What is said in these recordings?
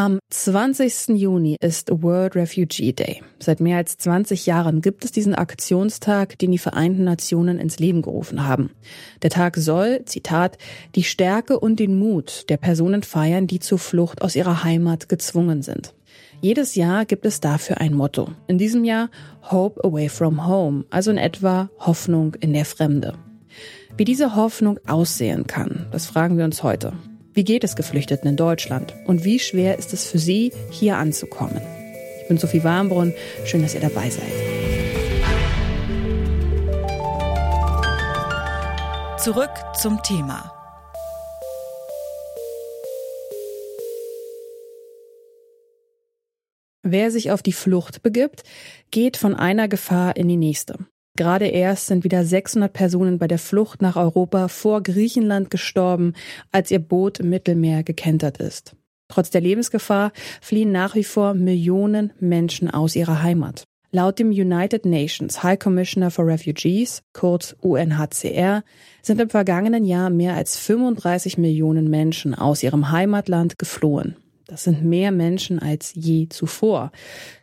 Am 20. Juni ist World Refugee Day. Seit mehr als 20 Jahren gibt es diesen Aktionstag, den die Vereinten Nationen ins Leben gerufen haben. Der Tag soll, Zitat, die Stärke und den Mut der Personen feiern, die zur Flucht aus ihrer Heimat gezwungen sind. Jedes Jahr gibt es dafür ein Motto. In diesem Jahr Hope Away from Home, also in etwa Hoffnung in der Fremde. Wie diese Hoffnung aussehen kann, das fragen wir uns heute. Wie geht es Geflüchteten in Deutschland? Und wie schwer ist es für sie, hier anzukommen? Ich bin Sophie Warmbrunn. Schön, dass ihr dabei seid. Zurück zum Thema. Wer sich auf die Flucht begibt, geht von einer Gefahr in die nächste. Gerade erst sind wieder 600 Personen bei der Flucht nach Europa vor Griechenland gestorben, als ihr Boot im Mittelmeer gekentert ist. Trotz der Lebensgefahr fliehen nach wie vor Millionen Menschen aus ihrer Heimat. Laut dem United Nations High Commissioner for Refugees, kurz UNHCR, sind im vergangenen Jahr mehr als 35 Millionen Menschen aus ihrem Heimatland geflohen. Das sind mehr Menschen als je zuvor.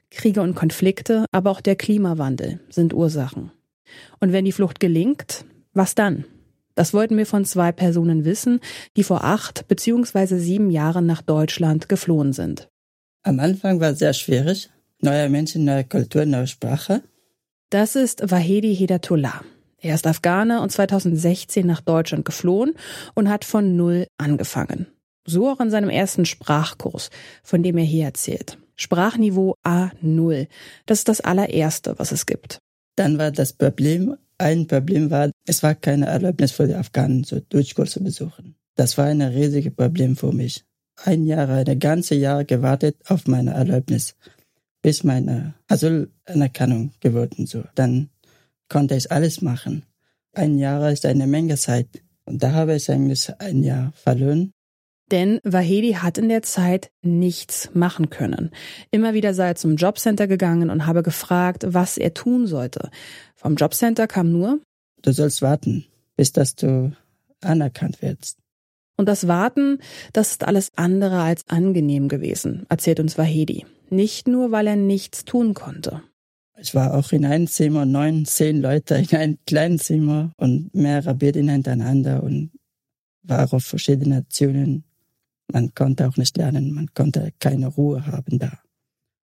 Kriege und Konflikte, aber auch der Klimawandel sind Ursachen. Und wenn die Flucht gelingt, was dann? Das wollten wir von zwei Personen wissen, die vor acht beziehungsweise sieben Jahren nach Deutschland geflohen sind. Am Anfang war es sehr schwierig. Neue Menschen, neue Kultur, neue Sprache. Das ist Wahedi Hedatullah. Er ist Afghaner und 2016 nach Deutschland geflohen und hat von Null angefangen. So auch in seinem ersten Sprachkurs, von dem er hier erzählt. Sprachniveau A0. Das ist das allererste, was es gibt. Dann war das Problem, ein Problem war, es war keine Erlaubnis für die Afghanen, so Deutschkurse besuchen. Das war ein riesiges Problem für mich. Ein Jahr, ein ganze Jahr gewartet auf meine Erlaubnis, bis meine Asylanerkennung geworden so. Dann konnte ich alles machen. Ein Jahr ist eine Menge Zeit. Und da habe ich eigentlich ein Jahr verloren. Denn Wahedi hat in der Zeit nichts machen können. Immer wieder sei er zum Jobcenter gegangen und habe gefragt, was er tun sollte. Vom Jobcenter kam nur, du sollst warten, bis dass du anerkannt wirst. Und das Warten, das ist alles andere als angenehm gewesen, erzählt uns Wahedi. Nicht nur, weil er nichts tun konnte. Ich war auch in einem Zimmer, neun, zehn Leute in einem kleinen Zimmer und mehrere Betten hintereinander und war auf verschiedene Nationen man konnte auch nicht lernen, man konnte keine Ruhe haben da.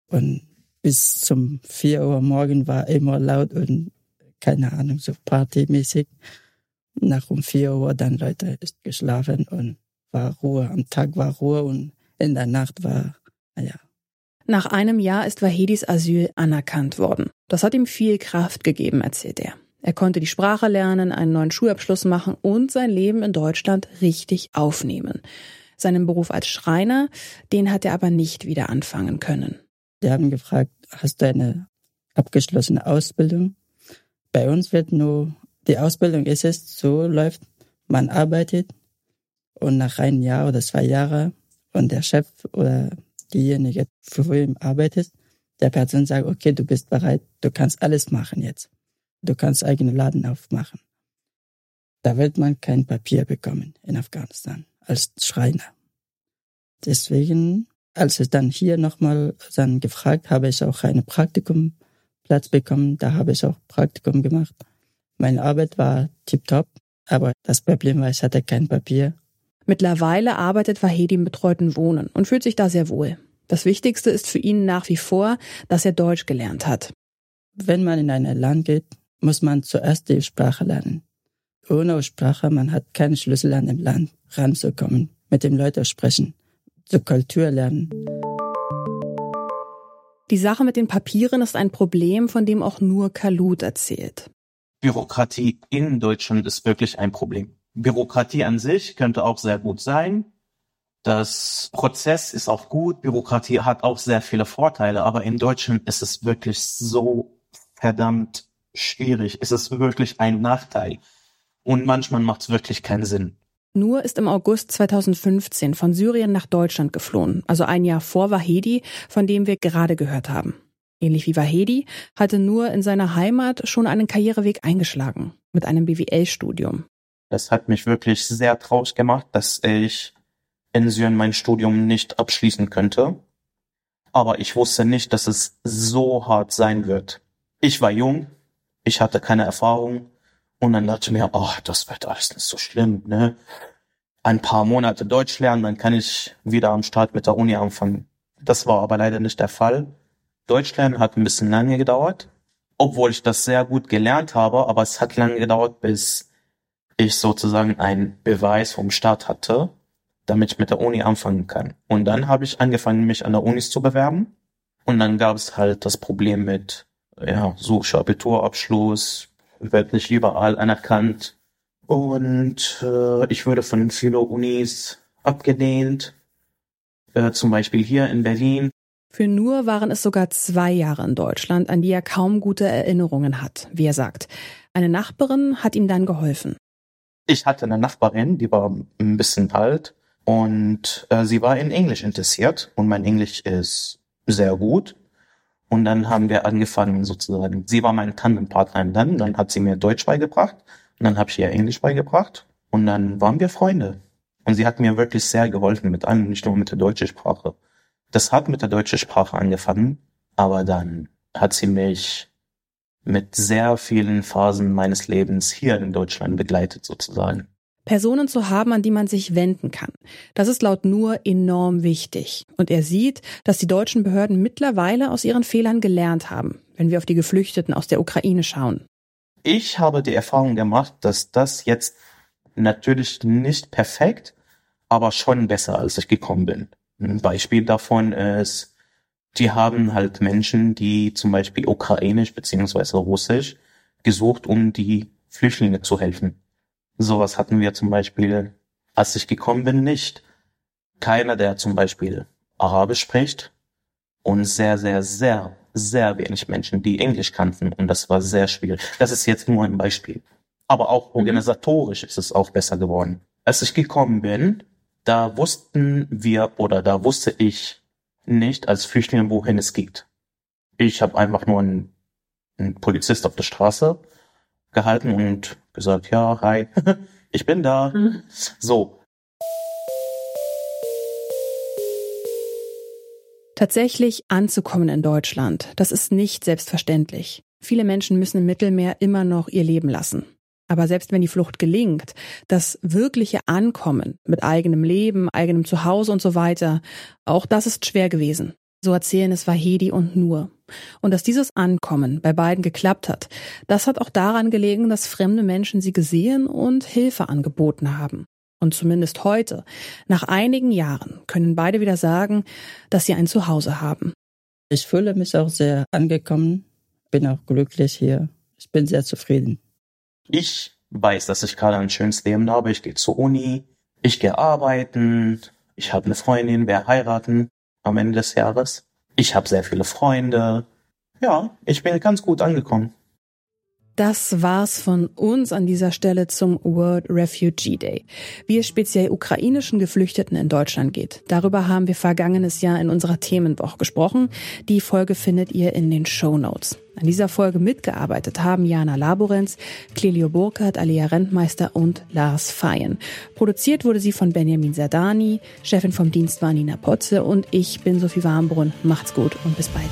Und bis zum vier Uhr morgen war immer laut und keine Ahnung, so partymäßig. Nach um vier Uhr dann Leute ist geschlafen und war Ruhe. Am Tag war Ruhe und in der Nacht war, naja. Nach einem Jahr ist Wahidis Asyl anerkannt worden. Das hat ihm viel Kraft gegeben, erzählt er. Er konnte die Sprache lernen, einen neuen Schulabschluss machen und sein Leben in Deutschland richtig aufnehmen. Seinen Beruf als Schreiner, den hat er aber nicht wieder anfangen können. Die haben gefragt, hast du eine abgeschlossene Ausbildung? Bei uns wird nur, die Ausbildung ist es, so läuft, man arbeitet und nach einem Jahr oder zwei Jahren und der Chef oder diejenige, für wen du arbeitest, der Person sagt, okay, du bist bereit, du kannst alles machen jetzt. Du kannst eigene Laden aufmachen. Da wird man kein Papier bekommen in Afghanistan als Schreiner. Deswegen, als ich dann hier nochmal dann gefragt, habe ich auch einen Praktikumplatz bekommen. Da habe ich auch Praktikum gemacht. Meine Arbeit war tiptop, aber das Problem war, ich hatte kein Papier. Mittlerweile arbeitet Wahedi im betreuten Wohnen und fühlt sich da sehr wohl. Das Wichtigste ist für ihn nach wie vor, dass er Deutsch gelernt hat. Wenn man in ein Land geht, muss man zuerst die Sprache lernen. Ohne Sprache, man hat keinen Schlüssel an dem Land ranzukommen, mit den Leuten sprechen, zur Kultur lernen. Die Sache mit den Papieren ist ein Problem, von dem auch nur Kalut erzählt. Bürokratie in Deutschland ist wirklich ein Problem. Bürokratie an sich könnte auch sehr gut sein. Das Prozess ist auch gut. Bürokratie hat auch sehr viele Vorteile, aber in Deutschland ist es wirklich so verdammt schwierig. Es ist wirklich ein Nachteil. Und manchmal macht es wirklich keinen Sinn. Nur ist im August 2015 von Syrien nach Deutschland geflohen, also ein Jahr vor Wahedi, von dem wir gerade gehört haben. Ähnlich wie Wahedi hatte Nur in seiner Heimat schon einen Karriereweg eingeschlagen, mit einem BWL-Studium. Das hat mich wirklich sehr traurig gemacht, dass ich in Syrien mein Studium nicht abschließen könnte. Aber ich wusste nicht, dass es so hart sein wird. Ich war jung, ich hatte keine Erfahrung und dann dachte ich mir, oh, das wird alles nicht so schlimm, ne? Ein paar Monate Deutsch lernen, dann kann ich wieder am Start mit der Uni anfangen. Das war aber leider nicht der Fall. Deutsch lernen hat ein bisschen lange gedauert, obwohl ich das sehr gut gelernt habe, aber es hat lange gedauert, bis ich sozusagen einen Beweis vom Staat hatte, damit ich mit der Uni anfangen kann. Und dann habe ich angefangen, mich an der Unis zu bewerben. Und dann gab es halt das Problem mit, ja, suche Abiturabschluss, wird nicht überall anerkannt. Und äh, ich wurde von vielen Unis abgelehnt. Äh, zum Beispiel hier in Berlin. Für Nur waren es sogar zwei Jahre in Deutschland, an die er kaum gute Erinnerungen hat, wie er sagt. Eine Nachbarin hat ihm dann geholfen. Ich hatte eine Nachbarin, die war ein bisschen alt und äh, sie war in Englisch interessiert und mein Englisch ist sehr gut. Und dann haben wir angefangen sozusagen, sie war meine Tandempartnerin dann, dann hat sie mir Deutsch beigebracht und dann habe ich ihr Englisch beigebracht und dann waren wir Freunde. Und sie hat mir wirklich sehr geholfen mit allem, nicht nur mit der deutschen Sprache. Das hat mit der deutschen Sprache angefangen, aber dann hat sie mich mit sehr vielen Phasen meines Lebens hier in Deutschland begleitet sozusagen. Personen zu haben, an die man sich wenden kann. Das ist laut Nur enorm wichtig. Und er sieht, dass die deutschen Behörden mittlerweile aus ihren Fehlern gelernt haben, wenn wir auf die Geflüchteten aus der Ukraine schauen. Ich habe die Erfahrung gemacht, dass das jetzt natürlich nicht perfekt, aber schon besser, als ich gekommen bin. Ein Beispiel davon ist, die haben halt Menschen, die zum Beispiel ukrainisch beziehungsweise russisch gesucht, um die Flüchtlinge zu helfen. Sowas hatten wir zum Beispiel, als ich gekommen bin, nicht. Keiner, der zum Beispiel Arabisch spricht und sehr, sehr, sehr, sehr wenig Menschen, die Englisch kannten und das war sehr schwierig. Das ist jetzt nur ein Beispiel. Aber auch mhm. organisatorisch ist es auch besser geworden. Als ich gekommen bin, da wussten wir oder da wusste ich nicht als Flüchtling, wohin es geht. Ich habe einfach nur einen, einen Polizist auf der Straße gehalten und gesagt, ja, hi, ich bin da. Mhm. So. Tatsächlich anzukommen in Deutschland, das ist nicht selbstverständlich. Viele Menschen müssen im Mittelmeer immer noch ihr Leben lassen. Aber selbst wenn die Flucht gelingt, das wirkliche Ankommen mit eigenem Leben, eigenem Zuhause und so weiter, auch das ist schwer gewesen. So erzählen es Wahedi und Nur. Und dass dieses Ankommen bei beiden geklappt hat, das hat auch daran gelegen, dass fremde Menschen sie gesehen und Hilfe angeboten haben. Und zumindest heute, nach einigen Jahren, können beide wieder sagen, dass sie ein Zuhause haben. Ich fühle mich auch sehr angekommen, bin auch glücklich hier. Ich bin sehr zufrieden. Ich weiß, dass ich gerade ein schönes Leben habe. Ich gehe zur Uni, ich gehe arbeiten, ich habe eine Freundin, wer heiraten am Ende des Jahres. Ich habe sehr viele Freunde. Ja, ich bin ganz gut angekommen. Das war's von uns an dieser Stelle zum World Refugee Day, wie es speziell ukrainischen Geflüchteten in Deutschland geht. Darüber haben wir vergangenes Jahr in unserer Themenwoche gesprochen. Die Folge findet ihr in den Show Notes. An dieser Folge mitgearbeitet haben Jana Laborenz, Clelio Burkhardt, Alia Rentmeister und Lars Feyen. Produziert wurde sie von Benjamin Sardani, Chefin vom Dienst war Nina Potze und ich bin Sophie Warmbrunn. Macht's gut und bis bald.